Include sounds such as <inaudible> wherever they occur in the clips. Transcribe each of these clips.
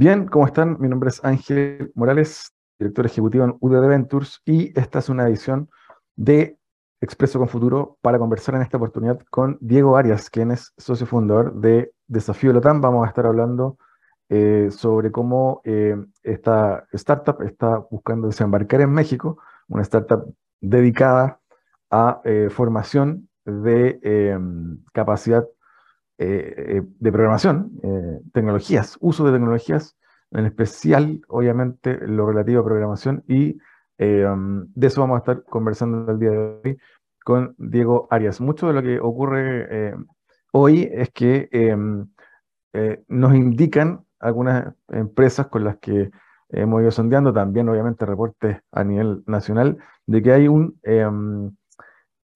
Bien, ¿cómo están? Mi nombre es Ángel Morales, director ejecutivo en UDD Ventures, y esta es una edición de Expreso con Futuro para conversar en esta oportunidad con Diego Arias, quien es socio fundador de Desafío Latam. Vamos a estar hablando eh, sobre cómo eh, esta startup está buscando desembarcar en México, una startup dedicada a eh, formación de em, capacidad de programación, tecnologías, uso de tecnologías, en especial, obviamente, lo relativo a programación y em, de eso vamos a estar conversando el día de hoy con Diego Arias. Mucho de lo que ocurre hoy es que em, nos indican algunas empresas con las que hemos ido sondeando, también obviamente reportes a nivel nacional, de que hay un em,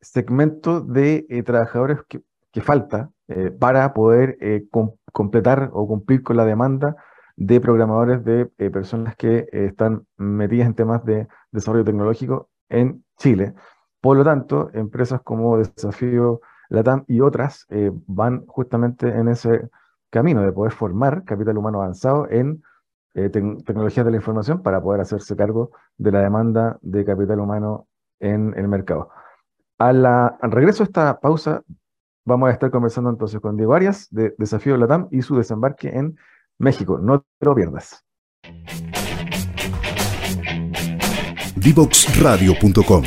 segmento de eh, trabajadores que, falta eh, para poder eh, completar o cumplir con la demanda de programadores de personas que están metidas en temas de desarrollo tecnológico en Chile. Por lo tanto, empresas como Desafío Latam y otras van justamente en ese camino de poder formar capital humano avanzado en eh, tecnologías de la información para poder hacerse cargo de la demanda de capital humano en el mercado. al regreso a esta pausa, vamos a estar conversando entonces con Diego Arias de Desafío Latam y su desembarque en México. No te lo pierdas. Divoxradio.com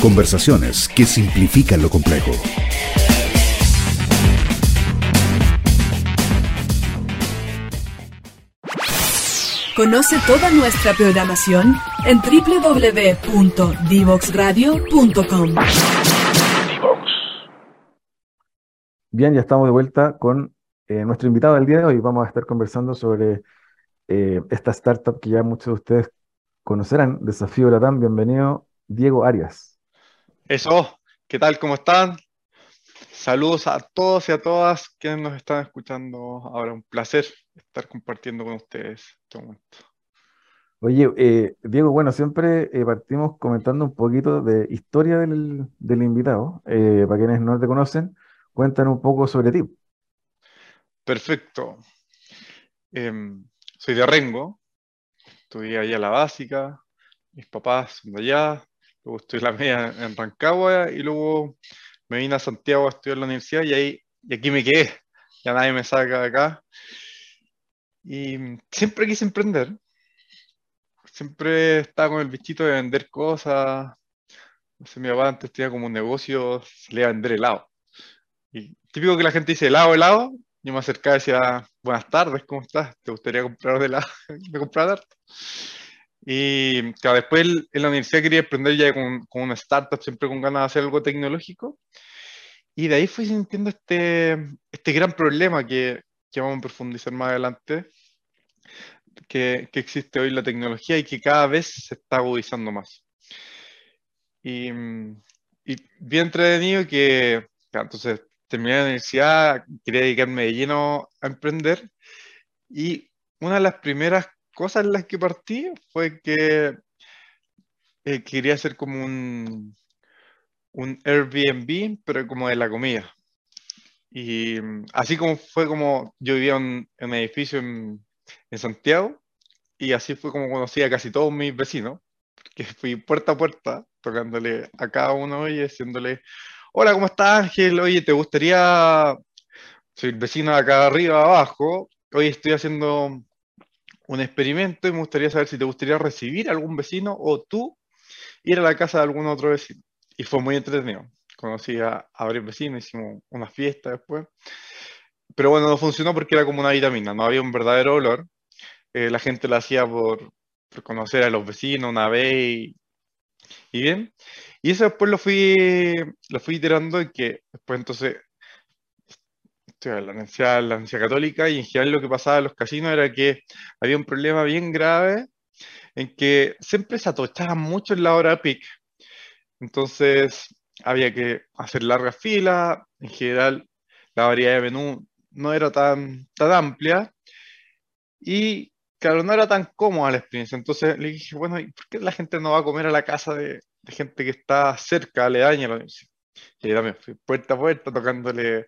Conversaciones que simplifican lo complejo. Conoce toda nuestra programación en www.divoxradio.com. Bien, ya estamos de vuelta con eh, nuestro invitado del día de hoy. Vamos a estar conversando sobre eh, esta startup que ya muchos de ustedes conocerán, Desafío Latam. Bienvenido, Diego Arias. Eso, ¿qué tal? ¿Cómo están? Saludos a todos y a todas quienes nos están escuchando ahora. Un placer estar compartiendo con ustedes este momento. Oye, eh, Diego, bueno, siempre eh, partimos comentando un poquito de historia del, invitado. Eh, para quienes no te conocen, cuéntanos un poco sobre ti. Perfecto. Em, soy de Rengo, estudié allá la básica, mis papás son de allá, luego estudié la media en Rancagua y luego me vine a Santiago a estudiar en la universidad y, ahí, y aquí me quedé. Ya nadie me saca de acá. Y siempre quise emprender. Siempre estaba con el bichito de vender cosas. No sé, mi papá antes tenía como un negocio, le iba a vender helado. Y típico que la gente dice helado, helado. Yo me acercaba y decía, buenas tardes, ¿cómo estás? ¿Te gustaría comprar de helado? <laughs> ¿Me comprar harto? Y claro, después en la universidad quería emprender ya con, una startup, siempre con ganas de hacer algo tecnológico. Y de ahí fui sintiendo este, este gran problema que vamos a profundizar más adelante, que, que, existe hoy la tecnología y que cada vez se está agudizando más. Y, y bien entretenido que, entonces, terminé la universidad, quería dedicarme de lleno a emprender y una de las primeras cosas en las que partí fue que eh, quería hacer como un, un Airbnb, pero como de la comida. Y así como fue como yo vivía en, un edificio en, en, Santiago, y así fue como conocí a casi todos mis vecinos, que fui puerta a puerta, tocándole a cada uno y diciéndole, hola, ¿cómo estás Ángel? Oye, ¿te gustaría, soy el vecino de acá arriba, abajo, hoy estoy haciendo un experimento y me gustaría saber si te gustaría recibir a algún vecino o tú ir a la casa de algún otro vecino. Y fue muy entretenido. Conocí a, varios vecinos, hicimos una fiesta después. Pero bueno, no funcionó porque era como una vitamina, no había un verdadero olor. Eh, la gente lo hacía por, conocer a los vecinos una vez y, bien. Y eso después lo fui, lo fui iterando y que después entonces la Universidad, la Católica, y en general lo que pasaba en los casinos era que había un problema bien grave en que siempre se atochaban mucho en la hora peak. Entonces había que hacer largas filas, en general la variedad de menú no era tan, tan amplia y claro, no era tan cómoda la experiencia. Entonces le dije, bueno, ¿y por qué la gente no va a comer a la casa de, gente que está cerca, aledaña a la universidad? Y también fui puerta a puerta tocándole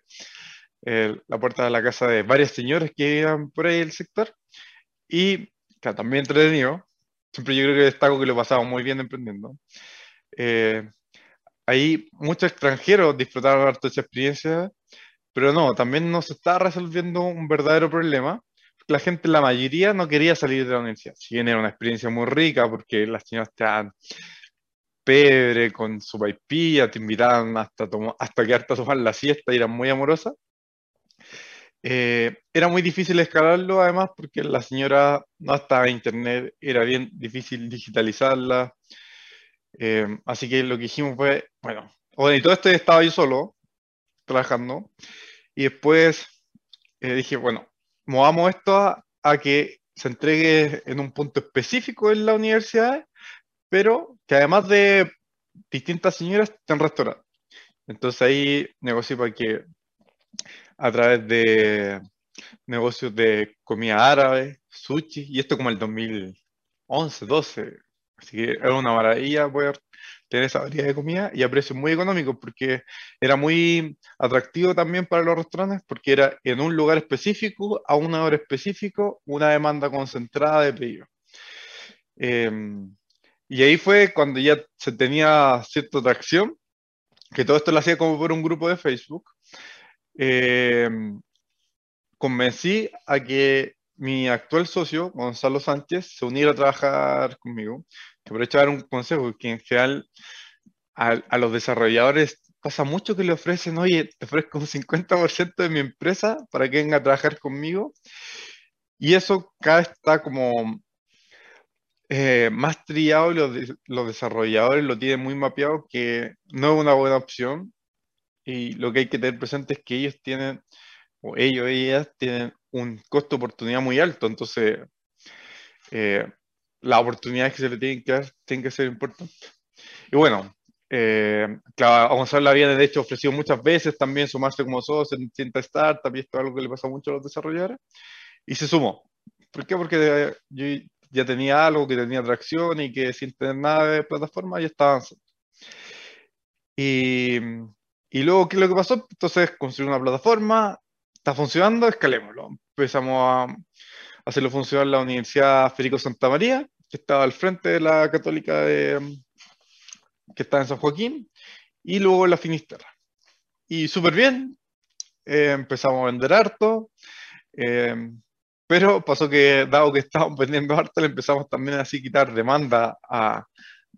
eh, la puerta de la casa de varias señoras que vivían por ahí el sector. Y claro, también entretenido. Siempre yo creo que destaco que lo pasaba muy bien emprendiendo. Eh, ahí muchos extranjeros disfrutaron harto de esa experiencia, pero no, también nos está resolviendo un verdadero problema. La gente, la mayoría, no quería salir de la universidad. Si bien era una experiencia muy rica, porque las señoras te dan pebre con su paipilla, te invitaban hasta, hasta quedarte a tomar la siesta y eran muy amorosas. Eh, era muy difícil escalarlo, además, porque la señora no estaba en internet, era bien difícil digitalizarla. Eh, así que lo que hicimos fue, bueno, y todo esto estaba yo solo, trabajando, y después eh, dije, bueno, movamos esto a, a, que se entregue en un punto específico en la universidad, pero que además de distintas señoras, estén restaurantes. Entonces ahí negocié para que a través de negocios de comida árabe, sushi, y esto como el 2011, 12. Así que era una maravilla poder tener esa variedad de comida y a precios muy económicos porque era muy atractivo también para los restaurantes porque era en un lugar específico, a una hora específico, una demanda concentrada de pedido. Em, y ahí fue cuando ya se tenía cierta atracción, que todo esto lo hacía como por un grupo de Facebook, eh, convencí a que mi actual socio, Gonzalo Sánchez, se uniera a trabajar conmigo. Aprovecho dar un consejo, que en general a, los desarrolladores pasa mucho que le ofrecen, oye, te ofrezco un 50% de mi empresa para que venga a trabajar conmigo. Y eso cada vez está como eh, más trillado y los, los, desarrolladores lo tienen muy mapeado que no es una buena opción y lo que hay que tener presente es que ellos tienen, o ellos, ellas tienen un costo de oportunidad muy alto, entonces eh, las oportunidades que se le tienen que dar tienen que ser importantes. Y bueno, eh, claro, a Gonzalo le habían de hecho ofrecido muchas veces también sumarse como socio en distintas startups, y esto es algo que le pasa mucho a los desarrolladores, y se sumó. ¿Por qué? Porque yo ya tenía algo que tenía atracción y que sin tener nada de plataforma ya estaba avanzando. Y, y luego, ¿qué es lo que pasó? Entonces, construir una plataforma, está funcionando, escalémoslo. Empezamos a hacerlo funcionar la Universidad Federico Santa María, que estaba al frente de la Católica de, que está en San Joaquín, y luego la Finisterra. Y súper bien, eh, empezamos a vender harto, eh, pero pasó que, dado que estábamos vendiendo harto, le empezamos también así a quitar demanda a,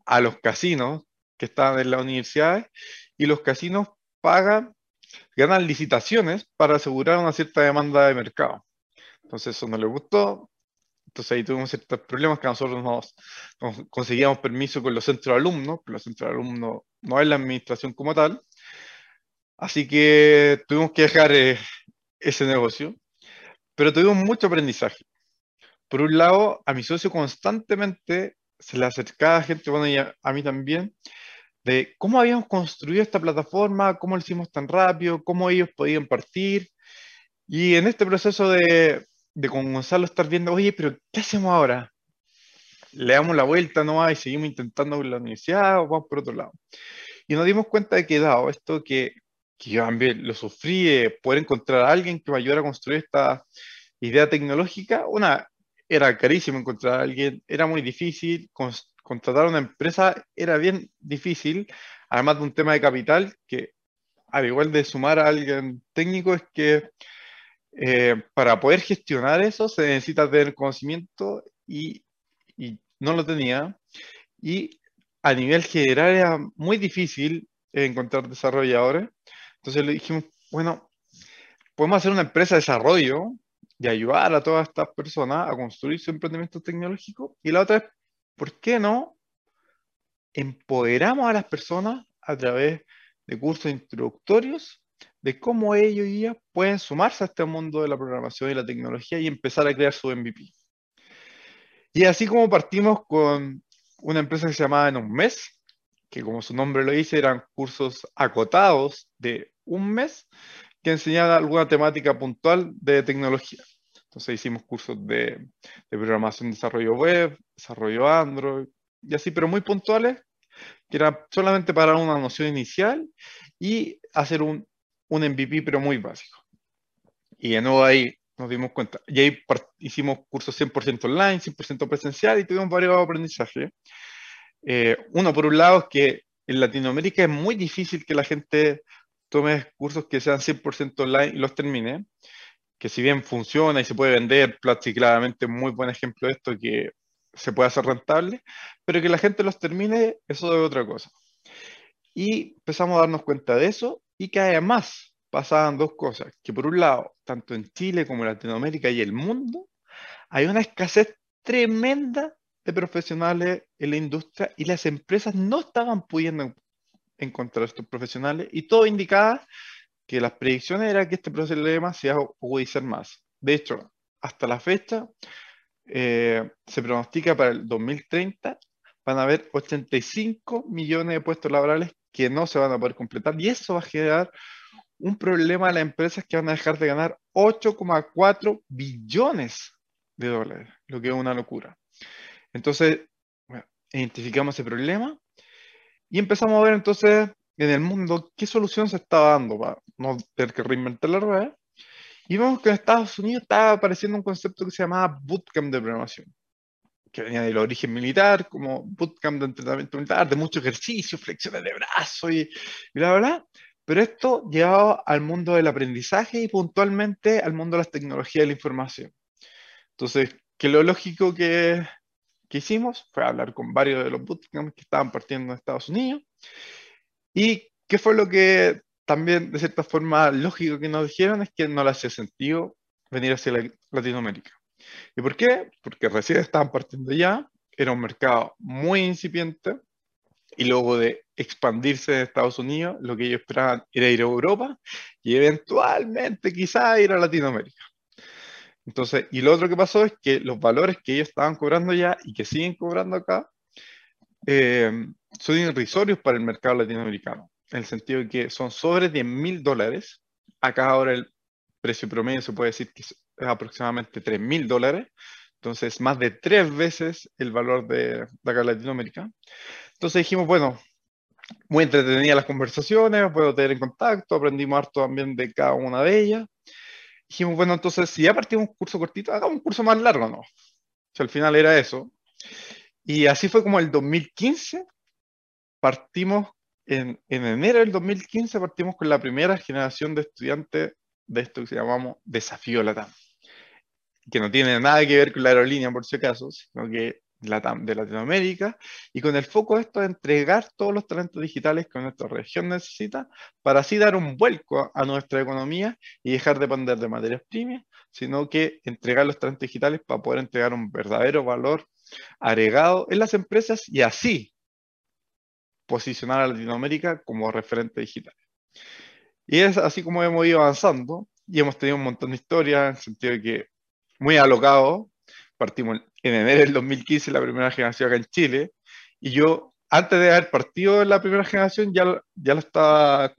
a los casinos que estaban en las universidades, y los casinos pagan, ganan licitaciones para asegurar una cierta demanda de mercado. Entonces eso no le gustó. Entonces ahí tuvimos ciertos problemas que nosotros nos, conseguíamos permiso con los centros de alumnos, pero los centros de alumnos no es la administración como tal. Así que tuvimos que dejar eh, ese negocio, pero tuvimos mucho aprendizaje. Por un lado, a mi socio constantemente se le acercaba gente, bueno, y a mí también, de cómo habíamos construido esta plataforma, cómo lo hicimos tan rápido, cómo ellos podían partir. Y en este proceso de, de con Gonzalo estar viendo, oye, pero ¿qué hacemos ahora? ¿Le damos la vuelta no y seguimos intentando con la universidad o vamos por otro lado? Y nos dimos cuenta de que dado esto que, que yo también lo sufrí, de poder encontrar a alguien que me ayudara a construir esta idea tecnológica, una, era carísimo encontrar a alguien, era muy difícil, contratar una empresa era bien difícil, además de un tema de capital que, al igual de sumar a alguien técnico, es que eh, para poder gestionar eso se necesita tener conocimiento y, y, no lo tenía. Y a nivel general era muy difícil encontrar desarrolladores. Entonces le dijimos, bueno, podemos hacer una empresa de desarrollo y ayudar a todas estas personas a construir su emprendimiento tecnológico. Y la otra es ¿por qué no empoderamos a las personas a través de cursos introductorios de cómo ellos y ellas pueden sumarse a este mundo de la programación y la tecnología y empezar a crear su MVP? Y así como partimos con una empresa que se llamaba En un mes, que como su nombre lo dice, eran cursos acotados de un mes que enseñaban alguna temática puntual de tecnología. Entonces hicimos cursos de, de programación, desarrollo web, desarrollo Android y así, pero muy puntuales que era solamente para una noción inicial y hacer un, un MVP, pero muy básico. Y de nuevo ahí nos dimos cuenta. Y ahí hicimos cursos 100% online, 100% presencial y tuvimos varios aprendizajes. Eh, uno, por un lado, es que en Latinoamérica es muy difícil que la gente tome cursos que sean 100% online y los termine. Que si bien funciona y se puede vender, Platzi claramente muy buen ejemplo de esto, que se puede hacer rentable, pero que la gente los termine, eso es otra cosa. Y empezamos a darnos cuenta de eso y que además pasaban dos cosas, que por un lado, tanto en Chile como en Latinoamérica y el mundo, hay una escasez tremenda de profesionales en la industria y las empresas no estaban pudiendo encontrar estos profesionales y todo indicaba que las predicciones eran que este problema se iba a agudizar más. De hecho, hasta la fecha, eh, se pronostica para el 2030 van a haber 85 millones de puestos laborales que no se van a poder completar y eso va a generar un problema a las empresas que van a dejar de ganar 8,4 billones de dólares, lo que es una locura. Entonces, identificamos ese problema y empezamos a ver entonces en el mundo qué solución se estaba dando para no tener que reinventar la rueda. Y vemos que en Estados Unidos estaba apareciendo un concepto que se llamaba bootcamp de programación, que venía del origen militar, como bootcamp de entrenamiento militar, de mucho ejercicio, flexiones de brazo y, bla, bla, bla. Pero esto llevaba al mundo del aprendizaje y puntualmente al mundo de las tecnologías de la información. Entonces, que lo lógico que, que hicimos fue hablar con varios de los bootcamps que estaban partiendo de Estados Unidos. ¿Y qué fue lo que también, de cierta forma, lógico que nos dijeron? Es que no le hacía sentido venir hacia Latinoamérica. ¿Y por qué? Porque recién estaban partiendo ya, era un mercado muy incipiente, y luego de expandirse en Estados Unidos, lo que ellos esperaban era ir a Europa y eventualmente quizá ir a Latinoamérica. Entonces, y lo otro que pasó es que los valores que ellos estaban cobrando ya y que siguen cobrando acá eh, son irrisorios para el mercado latinoamericano, en el sentido de que son sobre 10 mil dólares. Acá ahora el precio promedio se puede decir que es aproximadamente 3 mil dólares, entonces más de tres veces el valor de, de acá Latinoamérica. Entonces dijimos, bueno, muy entretenidas las conversaciones, puedo tener en contacto, aprendimos harto también de cada una de ellas dijimos, bueno, entonces si ya partimos un curso cortito, hagamos un curso más largo, ¿no? O sea, al final era eso. Y así fue como el 2015, partimos en, en, enero del 2015, partimos con la primera generación de estudiantes de esto que se llamamos Desafío Latam, que no tiene nada que ver con la aerolínea, por si acaso, sino que de Latinoamérica y con el foco de esto de entregar todos los talentos digitales que nuestra región necesita para así dar un vuelco a nuestra economía y dejar de depender de materias primas, sino que entregar los talentos digitales para poder entregar un verdadero valor agregado en las empresas y así posicionar a Latinoamérica como referente digital. Y es así como hemos ido avanzando y hemos tenido un montón de historias en el sentido de que muy alocado, partimos en enero del 2015 la primera generación acá en Chile, y yo, antes de haber partido en la primera generación, ya, ya lo estaba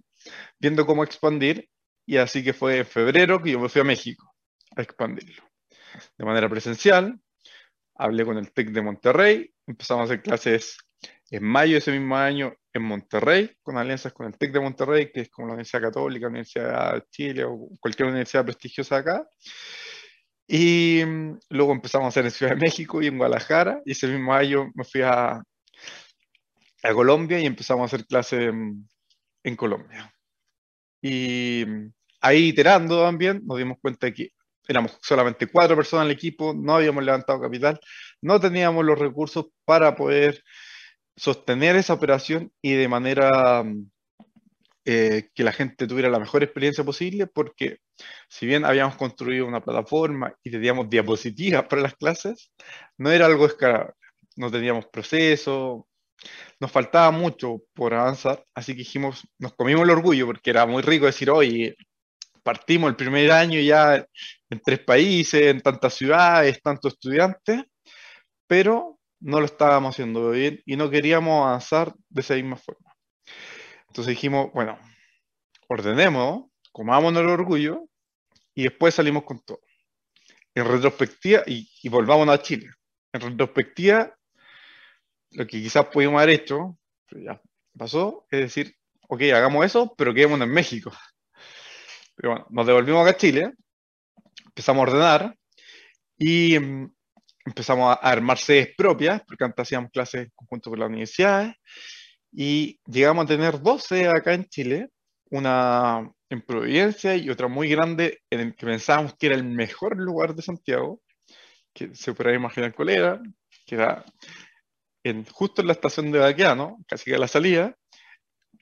viendo cómo expandir, y así que fue en febrero que yo me fui a México a expandirlo. De manera presencial, hablé con el TEC de Monterrey, empezamos a hacer clases en mayo de ese mismo año en Monterrey, con alianzas con el TEC de Monterrey, que es como la Universidad Católica, Universidad de Chile o cualquier universidad prestigiosa acá. Y mm, luego empezamos a hacer en Ciudad de México y en Guadalajara. Y ese mismo año me fui a, a Colombia y empezamos a hacer clases en, en, Colombia. Y mm, ahí iterando también nos dimos cuenta de que éramos solamente cuatro personas en el equipo, no habíamos levantado capital, no teníamos los recursos para poder sostener esa operación y de manera mm, eh, que la gente tuviera la mejor experiencia posible, porque si bien habíamos construido una plataforma y teníamos diapositivas para las clases, no era algo escalable. No teníamos proceso, nos faltaba mucho por avanzar, así que dijimos, nos comimos el orgullo porque era muy rico decir, oye, partimos el primer año ya en tres países, en tantas ciudades, tantos estudiantes, pero no lo estábamos haciendo bien y no queríamos avanzar de esa misma forma. Entonces dijimos, bueno, ordenemos, comamos el orgullo y después salimos con todo. En retrospectiva, y, y volvamos a Chile. En retrospectiva, lo que quizás pudimos haber hecho Pero ya pasó, es decir, ok, hagamos eso, pero quedémonos en México. Pero bueno, nos devolvimos acá a Chile, empezamos a ordenar y mm, empezamos a armar sedes propias, porque antes hacíamos clases conjunto con las universidades, y llegamos a tener dos sedes acá en Chile, una en Providencia y otra muy grande en el que pensábamos que era el mejor lugar de Santiago, que se podrá imaginar cuál era, que era en, justo en la estación de Baqueano, casi que a la salida,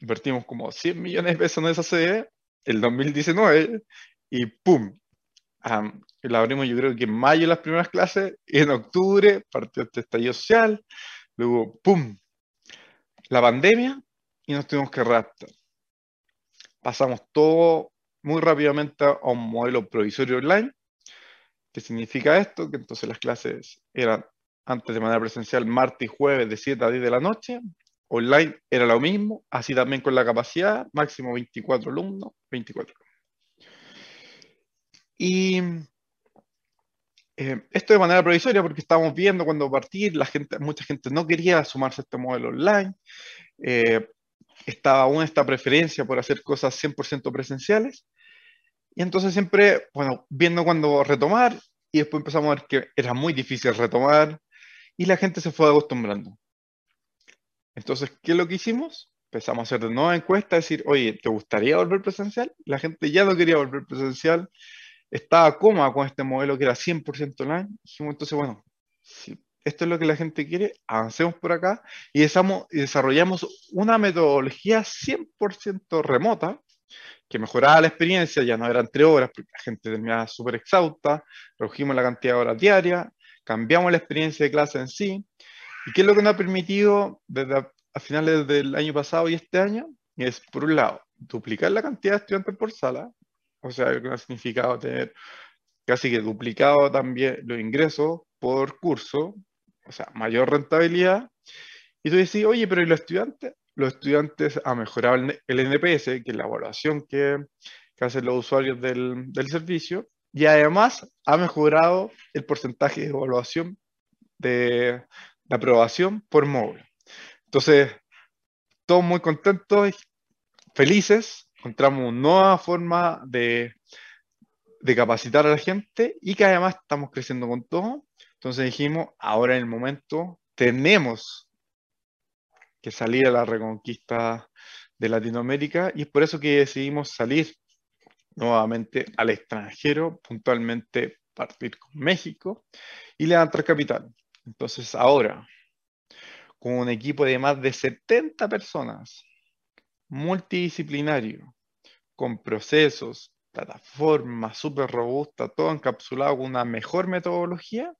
invertimos como 100 millones de pesos en esa sede, el 2019, y ¡pum! la abrimos yo creo que en mayo las primeras clases, y en octubre partió este estallido social, luego ¡pum! La pandemia, y nos tuvimos que raptar. Pasamos todo muy rápidamente a un modelo provisorio online. ¿Qué significa esto? Que entonces las clases eran antes de manera presencial martes y jueves de 7 a 10 de la noche. Online era lo mismo, así también con la capacidad, máximo 24 alumnos, 24. Y eh, esto de manera provisoria porque estábamos viendo cuando partir, la gente, mucha gente no quería sumarse a este modelo online. Eh, estaba aún esta preferencia por hacer cosas 100% presenciales. Y entonces siempre, bueno, viendo cuando retomar, y después empezamos a ver que era muy difícil retomar, y la gente se fue acostumbrando. Entonces, ¿qué es lo que hicimos? Empezamos a hacer de nueva encuesta, decir, oye, ¿te gustaría volver presencial? La gente ya no quería volver presencial, estaba cómoda con este modelo que era 100% online. Dijimos, entonces, bueno, si esto es lo que la gente quiere, avancemos por acá y desarrollamos una metodología 100% remota que mejoraba la experiencia, ya no eran tres horas porque la gente terminaba súper exhausta, redujimos la cantidad de horas diarias, cambiamos la experiencia de clase en sí. ¿Y qué es lo que nos ha permitido desde a, finales del año pasado y este año? Es, por un lado, duplicar la cantidad de estudiantes por sala, o sea, lo que ha significado tener casi que duplicado también los ingresos por curso, o sea, mayor rentabilidad. Y tú decís, oye, pero ¿y los estudiantes? Los estudiantes han mejorado el, NPS, que es la evaluación que, hacen los usuarios del, del, servicio, y además ha mejorado el porcentaje de evaluación de, de aprobación por móvil. Entonces, todos muy contentos, felices, encontramos una nueva forma de, de capacitar a la gente y que además estamos creciendo con todo. Entonces dijimos, ahora en el momento tenemos que salir a la reconquista de Latinoamérica y es por eso que decidimos salir nuevamente al extranjero, puntualmente partir con México y levantar capital. Entonces ahora, con un equipo de más de 70 personas, multidisciplinario, con procesos, plataforma súper robusta, todo encapsulado con una mejor metodología,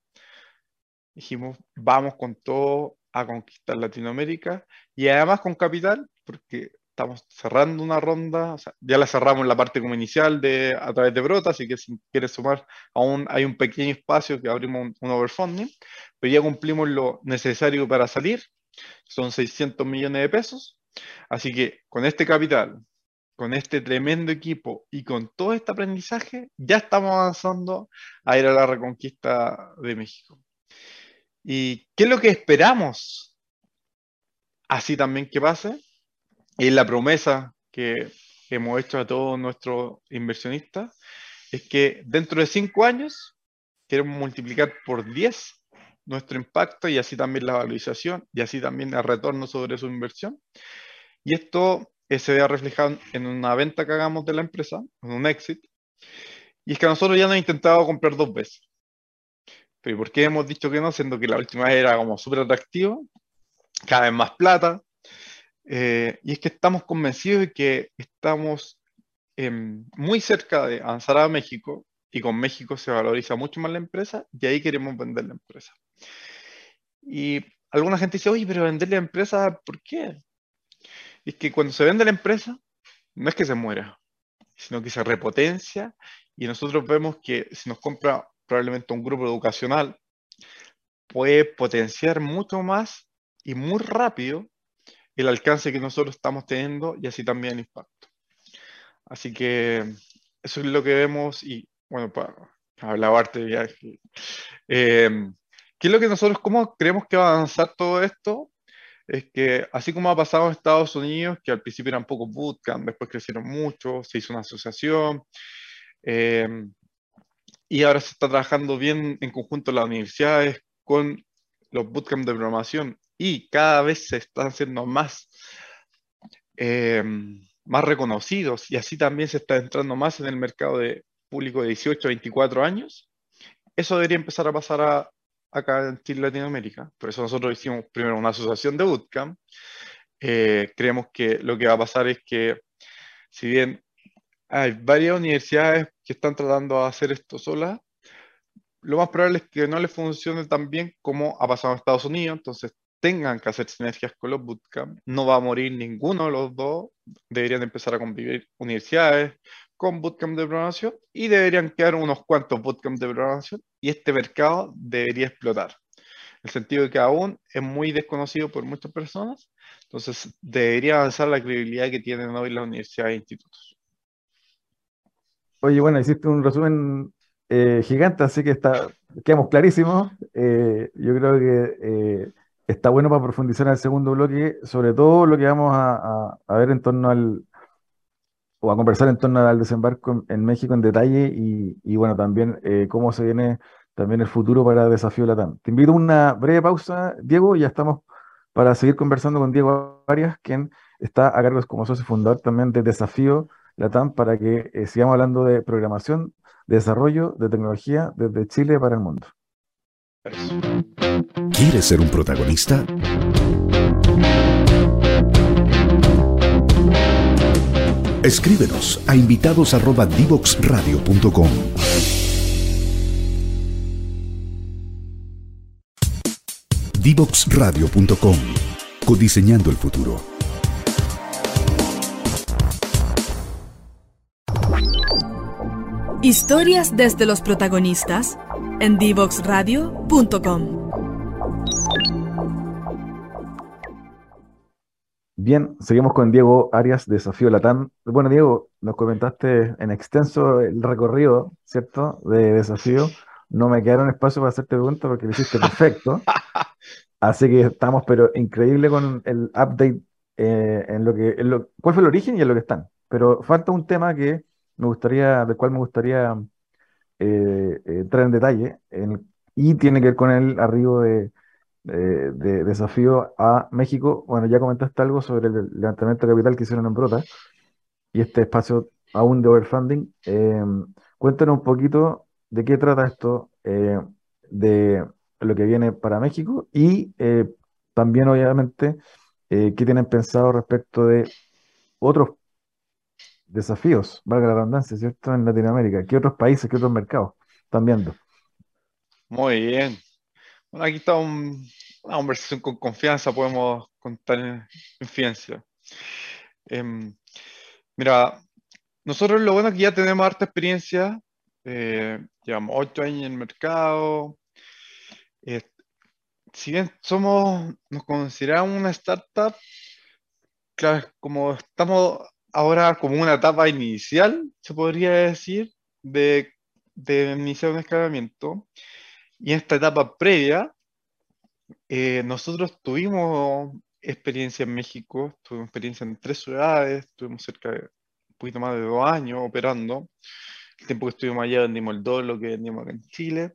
dijimos, vamos con todo a conquistar Latinoamérica y además con capital, porque estamos cerrando una ronda, ya la cerramos en la parte como inicial de, a través de Brota, así que si quieres sumar, aún hay un pequeño espacio que abrimos un, un overfunding, pero ya cumplimos lo necesario para salir, son 600 millones de pesos, así que con este capital, con este tremendo equipo y con todo este aprendizaje, ya estamos avanzando a ir a la reconquista de México. ¿Y qué es lo que esperamos? Así también que pase. Y la promesa que hemos hecho a todos nuestros inversionistas es que dentro de cinco años queremos multiplicar por 10 nuestro impacto y así también la valorización y así también el retorno sobre su inversión. Y esto se vea reflejado en una venta que hagamos de la empresa, en un exit. Y es que nosotros ya nos hemos intentado comprar dos veces. Pero ¿por qué hemos dicho que no? Siendo que la última vez era como súper atractivo, cada vez más plata. Eh, y es que estamos convencidos de que estamos em, muy cerca de avanzar a México y con México se valoriza mucho más la empresa y ahí queremos vender la empresa. Y alguna gente dice, oye, pero vender la empresa, ¿por qué? es que cuando se vende la empresa, no es que se muera, sino que se repotencia y nosotros vemos que si nos compra probablemente un grupo educacional, puede potenciar mucho más y muy rápido el alcance que nosotros estamos teniendo y así también el impacto. Así que eso es lo que vemos y bueno, para hablar de viaje. Eh, ¿Qué es lo que nosotros, cómo creemos que va a avanzar todo esto? es que así como ha pasado en Estados Unidos, que al principio eran pocos bootcamp, después crecieron mucho, se hizo una asociación, eh, y ahora se está trabajando bien en conjunto las universidades con los bootcamps de programación y cada vez se están haciendo más, eh, más reconocidos y así también se está entrando más en el mercado de público de 18 a 24 años. Eso debería empezar a pasar a, acá en Latinoamérica. Por eso nosotros hicimos primero una asociación de bootcamp. Eh, creemos que lo que va a pasar es que, si bien hay varias universidades que están tratando de hacer esto solas, lo más probable es que no les funcione tan bien como ha pasado en Estados Unidos, entonces tengan que hacer sinergias con los bootcamp. No va a morir ninguno de los dos, deberían empezar a convivir universidades con bootcamp de programación y deberían quedar unos cuantos bootcamp de programación y este mercado debería explotar. En el sentido de que aún es muy desconocido por muchas personas, entonces debería avanzar la credibilidad que tienen hoy las universidades e institutos. Oye, bueno, hiciste un resumen eh, gigante, así que está, quedamos clarísimos. Eh, yo creo que eh, está bueno para profundizar en el segundo bloque, sobre todo lo que vamos a, a ver en torno al, o a conversar en torno al desembarco en, México en detalle y, bueno, también cómo se viene también el futuro para Desafío Latam. Te invito a una breve pausa, Diego, y ya estamos para seguir conversando con Diego Arias, quien está a cargo como socio fundador también de Desafío Latam, para que eh, sigamos hablando de programación, de desarrollo, de tecnología desde Chile para el mundo. ¿Quieres ser un protagonista? Escríbenos a invitados@divoxradio.com. Divoxradio.com. Codiseñando el futuro. Historias desde los protagonistas en divoxradio.com. Bien, seguimos con Diego Arias, Desafío Latam. Bueno, Diego, nos comentaste en extenso el recorrido, ¿cierto? De Desafío. No me quedaron espacio para hacerte preguntas porque lo hiciste perfecto. <laughs> Así que estamos, pero increíble con el update eh, en lo que, lo, cuál fue el origen y en lo que están. Pero falta un tema que me gustaría, del cual me gustaría eh, entrar en detalle, y tiene que ver con el arribo de de, desafío a México. Bueno, ya comentaste algo sobre el levantamiento de capital que hicieron en Brota y este espacio aún de overfunding. Eh, cuéntanos un poquito de qué trata esto, eh, de lo que viene para México y eh, también, obviamente, qué tienen pensado respecto de otros desafíos, valga la redundancia, ¿cierto? En Latinoamérica. ¿Qué otros países, qué otros mercados están viendo? Muy bien. Bueno, aquí está una conversación con confianza, podemos contar en confianza. Em, mira, nosotros lo bueno es que ya tenemos harta experiencia, eh, llevamos ocho años en el mercado. Eh, si bien somos, nos consideramos una startup, claro, como estamos ahora como una etapa inicial, se podría decir, de, de iniciar un escalamiento. Y en esta etapa previa, eh, nosotros tuvimos experiencia en México, tuvimos experiencia en tres ciudades, tuvimos cerca de un poquito más de dos años operando. El tiempo que estuvimos allá vendimos el doble que vendimos acá en Chile.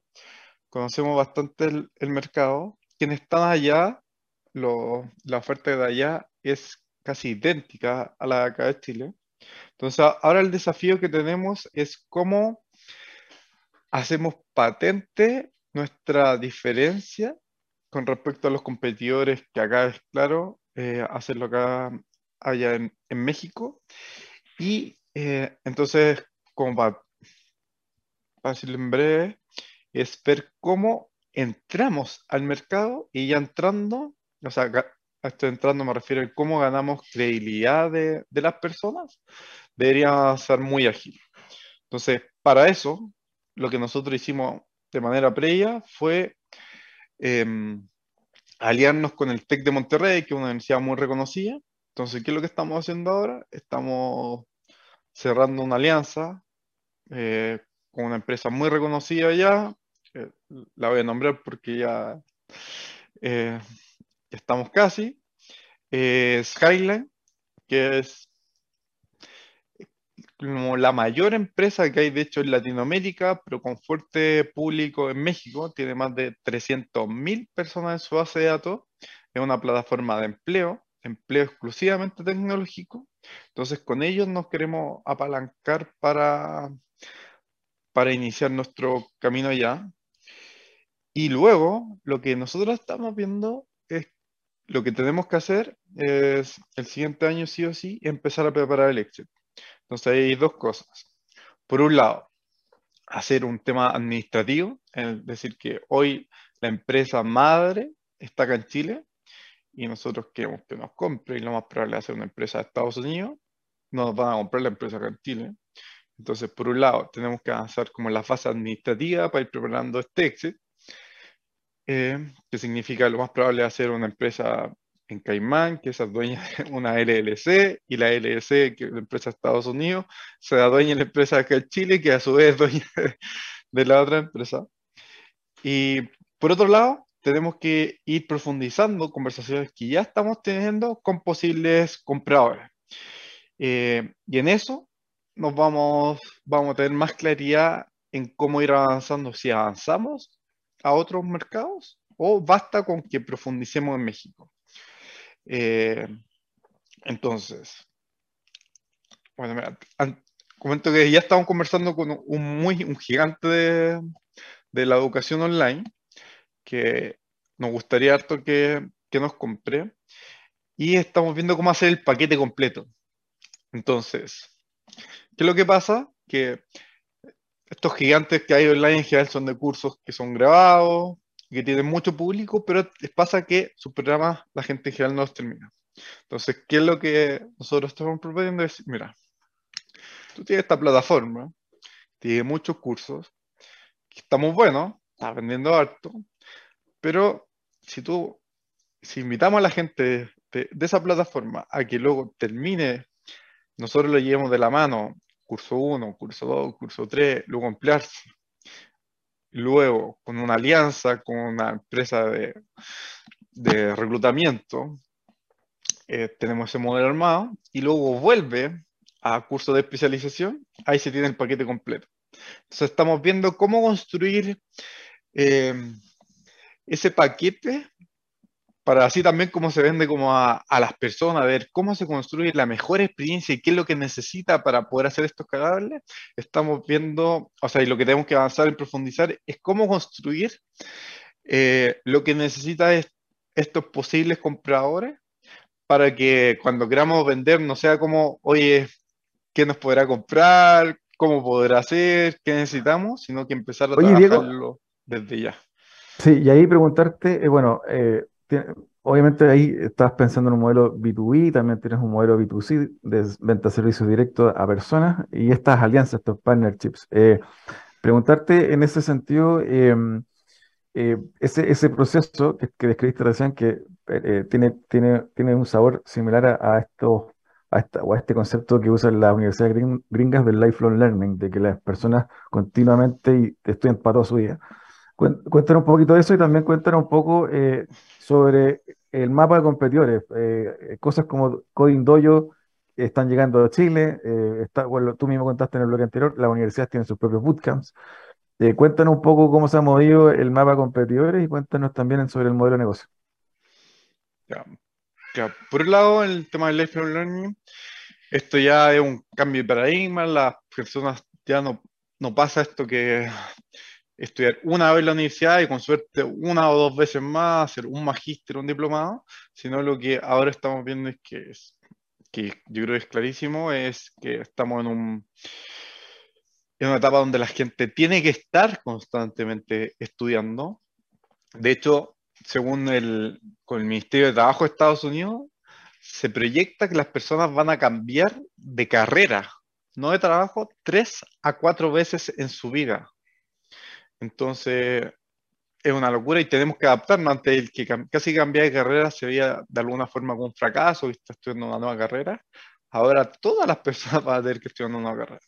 Conocemos bastante el, mercado. Quienes están allá, la oferta de allá es casi idéntica a la de de Chile. Entonces, ahora el desafío que tenemos es cómo hacemos patente nuestra diferencia con respecto a los competidores, que acá es claro, eh, hacerlo acá, allá en, México. Y eh, entonces, como para, decirlo en breve, es ver cómo entramos al mercado y ya entrando, o sea, estoy entrando me refiero a cómo ganamos credibilidad de, de las personas, debería ser muy ágil. Entonces, para eso, lo que nosotros hicimos de manera previa fue em, aliarnos con el TEC de Monterrey, que es una universidad muy reconocida. Entonces, ¿qué es lo que estamos haciendo ahora? Estamos cerrando una alianza eh, con una empresa muy reconocida ya. la voy a nombrar porque ya estamos casi. Skyline, que es como la mayor empresa que hay, de hecho, en Latinoamérica, pero con fuerte público en México. Tiene más de 300.000 personas en su base de datos. Es una plataforma de empleo, empleo exclusivamente tecnológico. Entonces, con ellos nos queremos apalancar para, para iniciar nuestro camino allá. Y luego, lo que nosotros estamos viendo es lo que tenemos que hacer es el siguiente año sí o sí empezar a preparar el exit. Entonces hay dos cosas. Por un lado, hacer un tema administrativo, es decir, que hoy la empresa madre está acá en Chile y nosotros queremos que nos compre y lo más probable es hacer una empresa de Estados Unidos, no nos van a comprar la empresa acá en Chile. Entonces, por un lado, tenemos que avanzar como la fase administrativa para ir preparando este exit, eh, que significa lo más probable hacer una empresa en Caimán, que es dueña de <laughs> una LLC, y la LLC, que es la empresa de Estados Unidos, se dueña de la empresa acá en Chile, que a su vez es dueña <laughs> de, la otra empresa. Y por otro lado, tenemos que ir profundizando conversaciones que ya estamos teniendo con posibles compradores. Eh, y en eso nos vamos, vamos a tener más claridad en cómo ir avanzando, si avanzamos a otros mercados o basta con que profundicemos en México. Eh, entonces, bueno, mira, comento que ya estamos conversando con un, muy, un gigante de, de, la educación online que nos gustaría harto que, que nos compre y estamos viendo cómo hacer el paquete completo. Entonces, ¿qué es lo que pasa? Que estos gigantes que hay online en general son de cursos que son grabados, que tienen mucho público, pero pasa que sus programas la gente en general no los termina. Entonces, ¿qué es lo que nosotros estamos proponiendo? Es, mira, tú tienes esta plataforma, tiene muchos cursos, que está muy bueno, está vendiendo harto, pero si tú, si invitamos a la gente de, de esa plataforma a que luego termine, nosotros lo llevemos de la mano, curso 1, curso 2, curso 3, luego emplearse, luego con una alianza con una empresa de, reclutamiento, eh, tenemos ese modelo armado, y luego vuelve a curso de especialización, ahí se tiene el paquete completo. Entonces estamos viendo cómo construir eh, ese paquete para así también cómo se vende como a, las personas, a ver cómo se construye la mejor experiencia y qué es lo que necesita para poder hacer estos cagables, estamos viendo, o sea, y lo que tenemos que avanzar y profundizar es cómo construir eh, lo que necesita estos posibles compradores para que cuando queramos vender no sea como, oye, ¿qué nos podrá comprar? ¿Cómo podrá hacer? ¿Qué necesitamos? Sino que empezar a trabajarlo desde ya. Sí, y ahí preguntarte, eh, bueno, eh, obviamente ahí estás pensando en un modelo B2B, también tienes un modelo B2C de venta de servicios directos a personas y estas alianzas, estos partnerships. Eh, preguntarte en ese sentido, em, eh, ese, ese proceso que, describiste recién, que eh, tiene, tiene, tiene un sabor similar a, esto, a, esta, o a este concepto que usa la Universidad gringas del lifelong learning, de que las personas continuamente estudian para toda su vida. Cuéntanos un poquito de eso y también cuéntanos un poco eh, sobre el mapa de competidores. Eh, cosas como Coding Dojo están llegando a Chile. Eh, está, bueno, tú mismo contaste en el bloque anterior, las universidades tienen sus propios bootcamps. cuéntanos un poco cómo se ha movido el mapa de competidores y cuéntanos también sobre el modelo de negocio. Por un lado, el tema del lifelong learning, esto ya es un cambio de paradigma. Las personas ya no, no pasa esto que estudiar una vez la universidad y con suerte una o dos veces más, hacer un magíster, un diplomado, sino lo que ahora estamos viendo es que, es, que yo creo que es clarísimo, es que estamos en, un, en una etapa donde la gente tiene que estar constantemente estudiando. De hecho, según el, con el Ministerio de Trabajo de Estados Unidos, se proyecta que las personas van a cambiar de carrera, no de trabajo, tres a cuatro veces en su vida. Entonces, es una locura y tenemos que adaptarnos ante el que casi cambiar de carrera se veía de alguna forma como un fracaso, y está estudiando una nueva carrera. Ahora todas las <laughs> personas van a tener que estudiar una nueva carrera.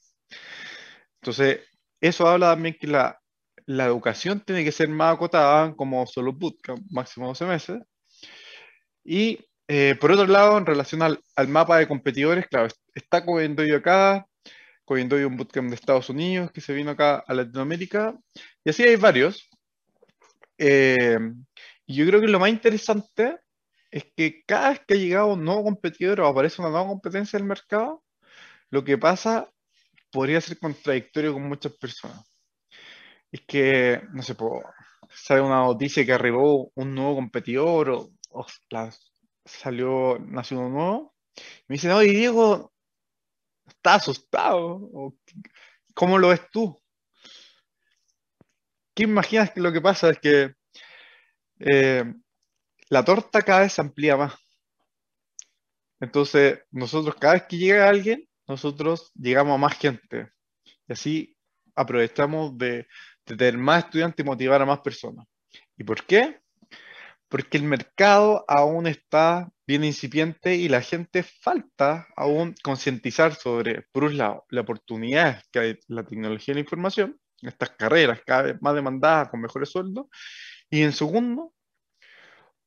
Entonces, eso habla también que la, la educación tiene que ser más acotada, como solo bootcamp, máximo 12 meses. Y eh, por otro lado, en relación al, al, mapa de competidores, claro, está Covendoyo acá, Covendoyo un bootcamp de Estados Unidos que se vino acá a Latinoamérica, y así hay varios. Eh, y yo creo que lo más interesante es que cada vez que ha llegado un nuevo competidor o aparece una nueva competencia en el mercado, lo que pasa podría ser contradictorio con muchas personas. Es que, no sé, sale una noticia que arribó un nuevo competidor o, salió, nació uno nuevo. me dicen, oye Diego, está asustado. ¿Cómo lo ves tú? ¿Qué imaginas que lo que pasa es que eh, la torta cada vez se amplía más? Entonces, nosotros cada vez que llega alguien, nosotros llegamos a más gente. Y así aprovechamos de, tener más estudiantes y motivar a más personas. ¿Y por qué? Porque el mercado aún está bien incipiente y la gente falta aún concientizar sobre, por un lado, la oportunidad que hay la tecnología de la información, estas carreras cada vez más demandadas con mejores sueldos, y en segundo,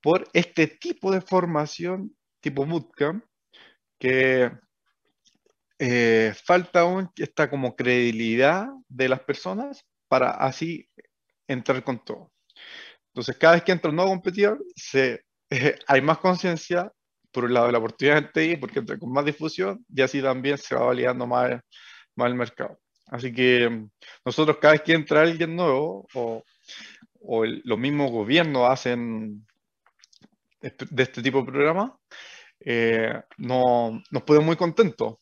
por este tipo de formación tipo bootcamp que eh, falta aún esta como credibilidad de las personas para así entrar con todo. Entonces, cada vez que entra un nuevo competidor, se, hay más conciencia, por un lado, de la oportunidad de TI, porque con más difusión, y así también se va validando más, más el mercado. Así que mm, nosotros cada vez que entra alguien nuevo, o, los mismos gobiernos hacen de este tipo de programas, eh, no, nos ponemos muy contentos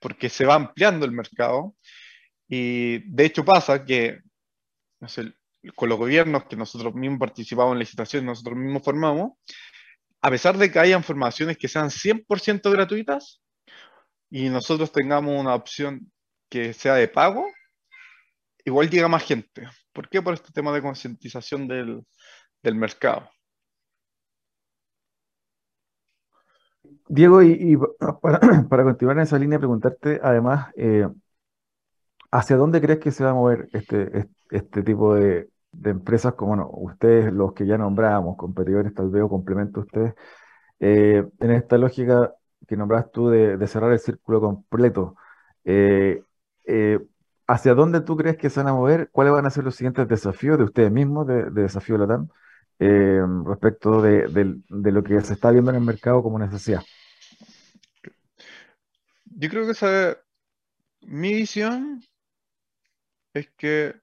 porque se va ampliando el mercado y de hecho pasa que con los gobiernos que nosotros mismos participamos en licitaciones, nosotros mismos formamos, a pesar de que hayan formaciones que sean 100% gratuitas y nosotros tengamos una opción que sea de pago, igual llega más gente. ¿Por qué? Por este tema de concientización del, del mercado. Diego, y, <clears throat> para, continuar en esa línea, preguntarte además, eh, ¿hacia dónde crees que se va a mover este, este, tipo de, empresas como bueno, ustedes, los que ya nombrábamos, competidores tal vez o complemento a ustedes, eh, en esta lógica que nombras tú de, cerrar el círculo completo? Eh, ¿hacia dónde tú crees que se van a mover? ¿Cuáles van a ser los siguientes desafíos de ustedes mismos, de, de Desafío Latam? Eh, respecto de, lo que se está viendo en el mercado como necesidad. Yo creo que esa, mi visión es que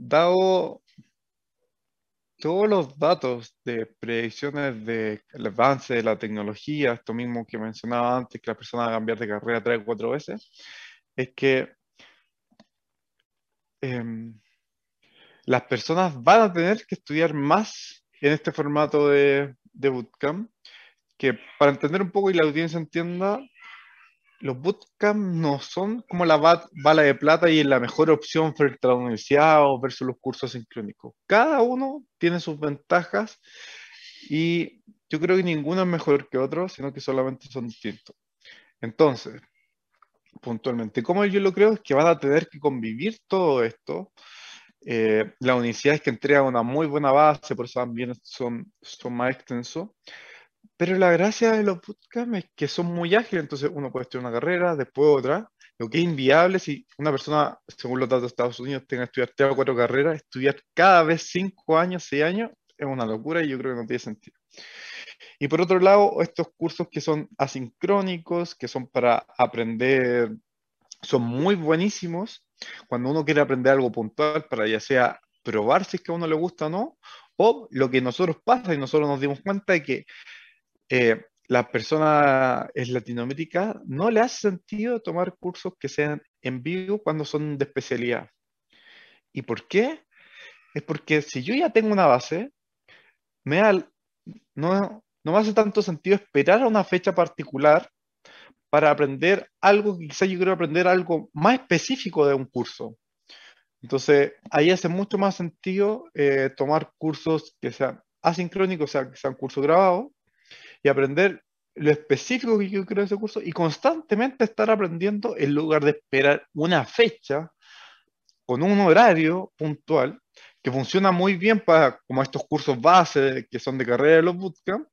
dado todos los datos de predicciones del avance de la tecnología, esto mismo que mencionaba antes, que la persona va a cambiar de carrera tres o cuatro veces, es que em, las personas van a tener que estudiar más en este formato de, de bootcamp, que para entender un poco y la audiencia entienda, los bootcamp no son como la bala de plata y la mejor opción frente a la universidad o versus los cursos sincrónicos. Cada uno tiene sus ventajas y yo creo que ninguno es mejor que otro, sino que solamente son distintos. Entonces, puntualmente, como yo lo creo es que van a tener que convivir todo esto eh, las universidades que entregan una muy buena base, por eso también son, son más extensos. Pero la gracia de los bootcamps es que son muy ágiles, entonces uno puede estudiar una carrera, después otra. Lo que es inviable si una persona, según los datos de Estados Unidos, tenga que estudiar tres o cuatro carreras, estudiar cada vez cinco años, seis años, es una locura y yo creo que no tiene sentido. Y por otro lado, estos cursos que son asincrónicos, que son para aprender, son muy buenísimos, cuando uno quiere aprender algo puntual para ya sea probar si es que a uno le gusta o no, o lo que nosotros pasa y nosotros nos dimos cuenta de que eh, la persona en Latinoamérica no le hace sentido tomar cursos que sean en vivo cuando son de especialidad. ¿Y por qué? Es porque si yo ya tengo una base, me no, no me hace tanto sentido esperar a una fecha particular para aprender algo quizás yo quiero aprender algo más específico de un curso. Entonces, ahí hace mucho más sentido eh, tomar cursos que sean asincrónicos, o sea, que sean cursos grabados, y aprender lo específico que yo quiero de ese curso y constantemente estar aprendiendo en lugar de esperar una fecha con un horario puntual que funciona muy bien para como estos cursos base que son de carrera de los bootcamp,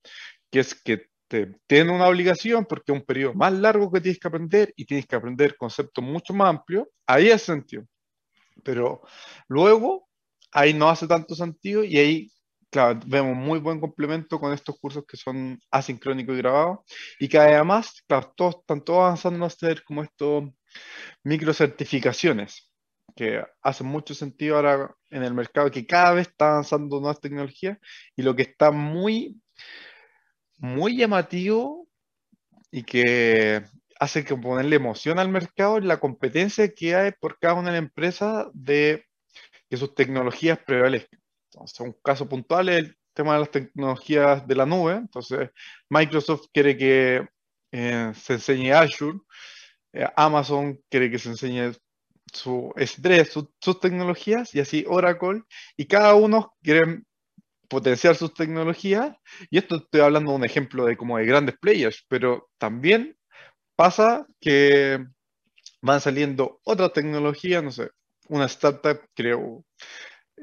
que es que te tiene una obligación porque es un periodo más largo que tienes que aprender y tienes que aprender conceptos mucho más amplios, ahí hace sentido. Pero luego, ahí no hace tanto sentido y ahí, claro, vemos muy buen complemento con estos cursos que son asincrónicos y grabados y que además, claro, todos, están todos avanzando a hacer como estos microcertificaciones que hacen mucho sentido ahora en el mercado, que cada vez está avanzando nuevas tecnologías y lo que está muy muy llamativo y que hace que ponerle emoción al mercado es la competencia que hay por cada una de las empresas de que sus tecnologías prevalezcan. Entonces, un caso puntual es el tema de las tecnologías de la nube. Entonces, Microsoft quiere que eh, se enseñe Azure, eh, Amazon quiere que se enseñe su S3, sus tecnologías, y así Oracle, y cada uno quiere potenciar sus tecnologías. Y esto estoy hablando de un ejemplo de como de grandes players, pero también pasa que van saliendo otras tecnologías, no sé, una startup creo,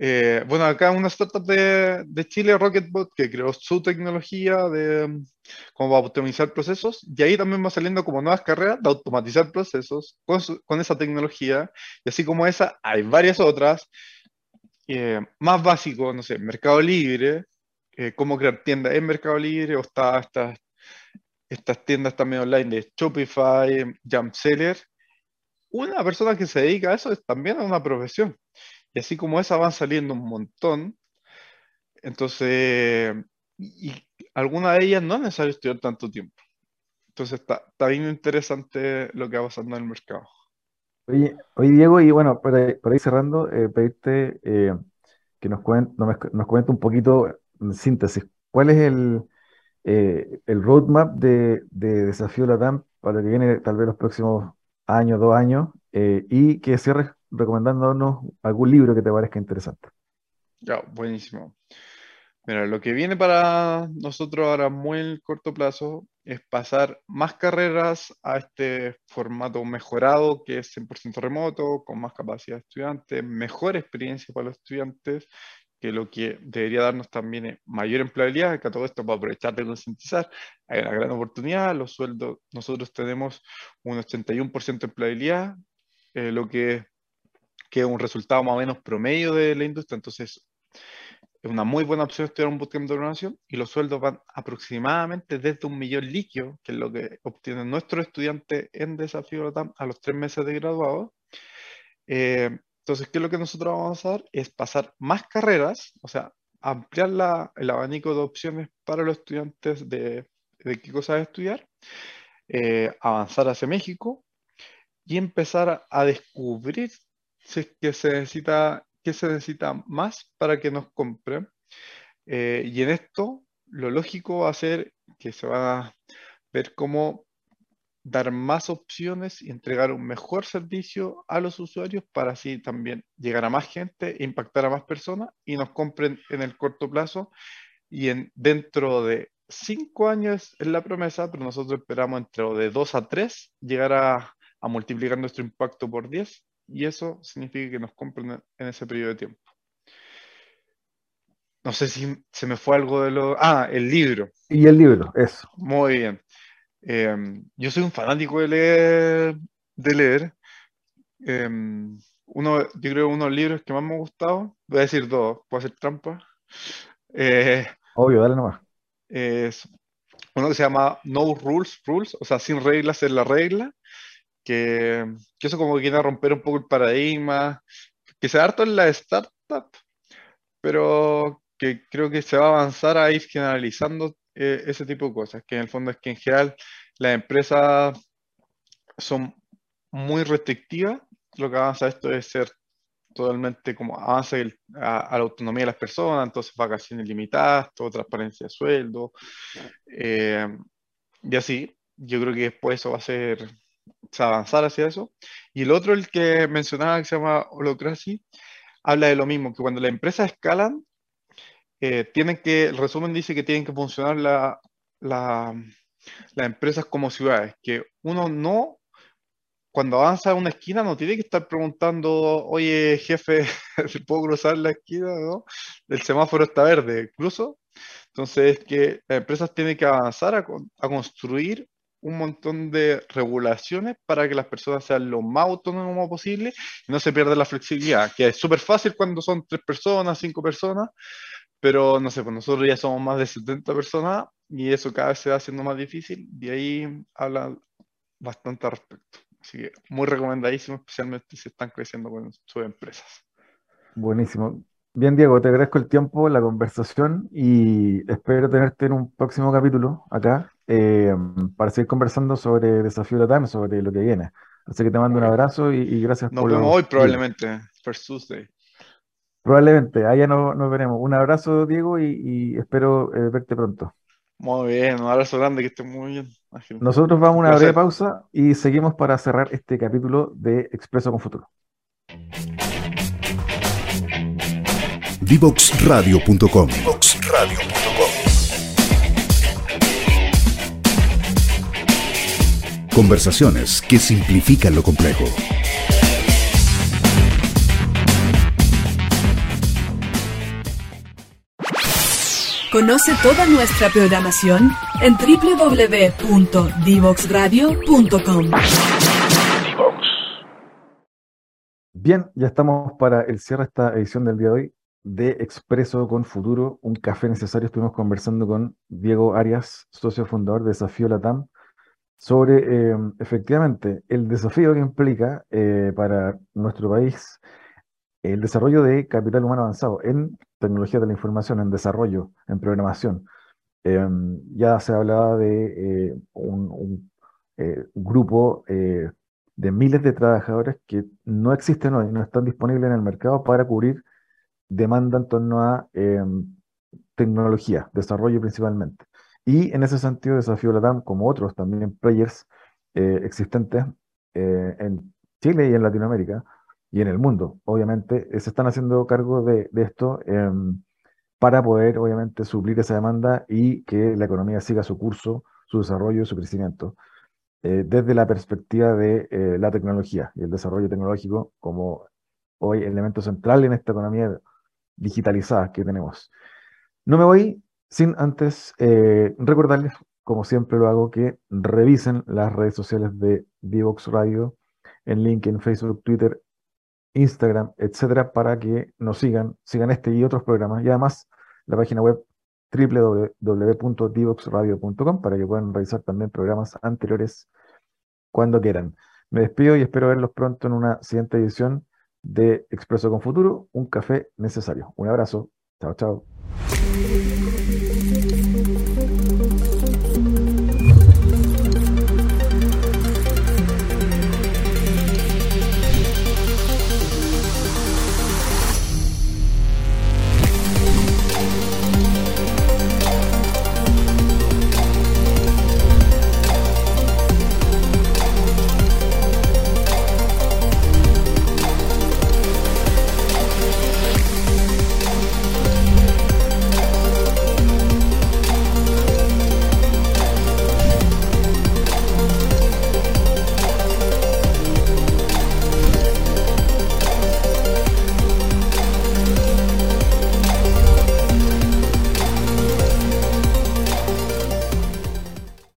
eh, bueno, acá una startup de, de, Chile, Rocketbot, que creó su tecnología de cómo optimizar procesos, y ahí también va saliendo como nuevas carreras de automatizar procesos con, con esa tecnología, y así como esa, hay varias otras, eh, más básico, no sé, Mercado Libre, eh, cómo crear tiendas en Mercado Libre, o está estas, estas tiendas también online de Shopify, Jumpseller. Una persona que se dedica a eso es también una profesión. Y así como esa van saliendo un montón. Entonces, y, alguna de ellas no es necesario estudiar tanto tiempo. Entonces está, está bien interesante lo que va pasando en el mercado. Oye, Diego, y bueno, para, ir cerrando, eh, pedirte eh, que nos, cuente, nos cuente un poquito en síntesis, ¿cuál es el, eh, el roadmap de, de Desafío Latam para lo que viene tal vez los próximos años, dos años, y que cierres recomendándonos algún libro que te parezca interesante? Ya, buenísimo. Mira, lo que viene para nosotros ahora muy en corto plazo es pasar más carreras a este formato mejorado que es 100% remoto, con más capacidad de estudiantes, mejor experiencia para los estudiantes, que lo que debería darnos también es mayor empleabilidad, que a todo esto para aprovechar de concientizar, hay una gran oportunidad, los sueldos, nosotros tenemos un 81% de empleabilidad, eh, lo que, que es un resultado más o menos promedio de la industria, entonces es una muy buena opción estudiar un bootcamp de programación y los sueldos van aproximadamente desde un millón líquido, que es lo que obtienen nuestros estudiantes en Desafío a los tres meses de graduado. Eh, entonces, ¿qué es lo que nosotros vamos a hacer? Es pasar más carreras, o sea, ampliar la, el abanico de opciones para los estudiantes de, de qué cosas estudiar, eh, avanzar hacia México y empezar a descubrir si es que se necesita qué se necesita más para que nos compren. Eh, y en esto, lo lógico va a ser que se va a ver cómo dar más opciones y entregar un mejor servicio a los usuarios para así también llegar a más gente, impactar a más personas y nos compren en el corto plazo. Y en, dentro de cinco años es la promesa, pero nosotros esperamos entre de dos a tres llegar a, a multiplicar nuestro impacto por 10 y eso significa que nos compren en ese periodo de tiempo. No sé si se me fue algo de lo... Ah, el libro. Y el libro, eso. Muy bien. Em, yo soy un fanático de leer. De leer. Em, uno, yo creo uno de los libros que más me ha gustado, voy a decir dos, puedo hacer trampa. Eh, Obvio, dale nomás. Es uno que se llama No Rules, Rules, o sea, sin reglas es la regla, que, eso como que quiere romper un poco el paradigma, que se harto en la startup, pero que creo que se va a avanzar a ir generalizando eh, ese tipo de cosas, que en el fondo es que en general las empresas son muy restrictivas, lo que avanza esto es ser totalmente como avance a, la autonomía de las personas, entonces vacaciones limitadas, toda transparencia de sueldo, eh, y así, yo creo que después eso va a ser avanzar hacia eso. Y el otro, el que mencionaba, que se llama Holocracy, habla de lo mismo, que cuando las empresas escalan, eh, tienen que, el resumen dice que tienen que funcionar la, la, las empresas como ciudades, que uno no, cuando avanza a una esquina, no tiene que estar preguntando, oye, jefe, <laughs> ¿puedo cruzar la esquina? ¿no? El semáforo está verde, incluso Entonces, es que las empresas tienen que avanzar a, a construir un montón de regulaciones para que las personas sean lo más autónomas posible y no se pierda la flexibilidad, que es súper fácil cuando son tres personas, cinco personas, pero no sé, pues nosotros ya somos más de 70 personas y eso cada vez se va haciendo más difícil y ahí habla bastante al respecto. Así que muy recomendadísimo, especialmente si están creciendo con sus empresas. Buenísimo. Bien, Diego, te agradezco el tiempo, la conversación y espero tenerte en un próximo capítulo acá eh, para seguir conversando sobre Desafío Latam, sobre lo que viene. Así que te mando un abrazo y, gracias por... Nos vemos hoy probablemente, First Tuesday. Probablemente, allá no, nos veremos. Un abrazo, Diego, y, espero eh, verte pronto. Muy bien, un abrazo grande, que estés muy bien. Nosotros vamos a una breve pausa y seguimos para cerrar este capítulo de Expreso con Futuro. Divoxradio.com. Conversaciones que simplifican lo complejo. Conoce toda nuestra programación en www.divoxradio.com. Bien, ya estamos para el cierre de esta edición del día de hoy de Expreso con Futuro, un café necesario. Estuvimos conversando con Diego Arias, socio fundador de Desafío Latam, sobre eh, efectivamente el desafío que implica eh, para nuestro país el desarrollo de capital humano avanzado en tecnología de la información, en desarrollo, en programación. Em, ya se hablaba de eh, un, grupo de miles de trabajadores que no existen hoy, no están disponibles en el mercado para cubrir demanda en torno a em, tecnología, desarrollo principalmente. Y en ese sentido, Desafío Latam, como otros también players eh, existentes eh, en Chile y en Latinoamérica y en el mundo, obviamente, eh, se están haciendo cargo de, esto em, para poder, obviamente, suplir esa demanda y que la economía siga su curso, su desarrollo y su crecimiento, desde la perspectiva de la tecnología y el desarrollo tecnológico como hoy elemento central en esta economía digitalizada que tenemos. No me voy sin antes eh, recordarles, como siempre lo hago, que revisen las redes sociales de Divox Radio en LinkedIn, Facebook, Twitter, Instagram, etcétera, para que nos sigan, sigan este y otros programas. Y además, la página web www.divoxradio.com para que puedan revisar también programas anteriores cuando quieran. Me despido y espero verlos pronto en una siguiente edición de Expreso con Futuro, un café necesario. Un abrazo. Chao, chao.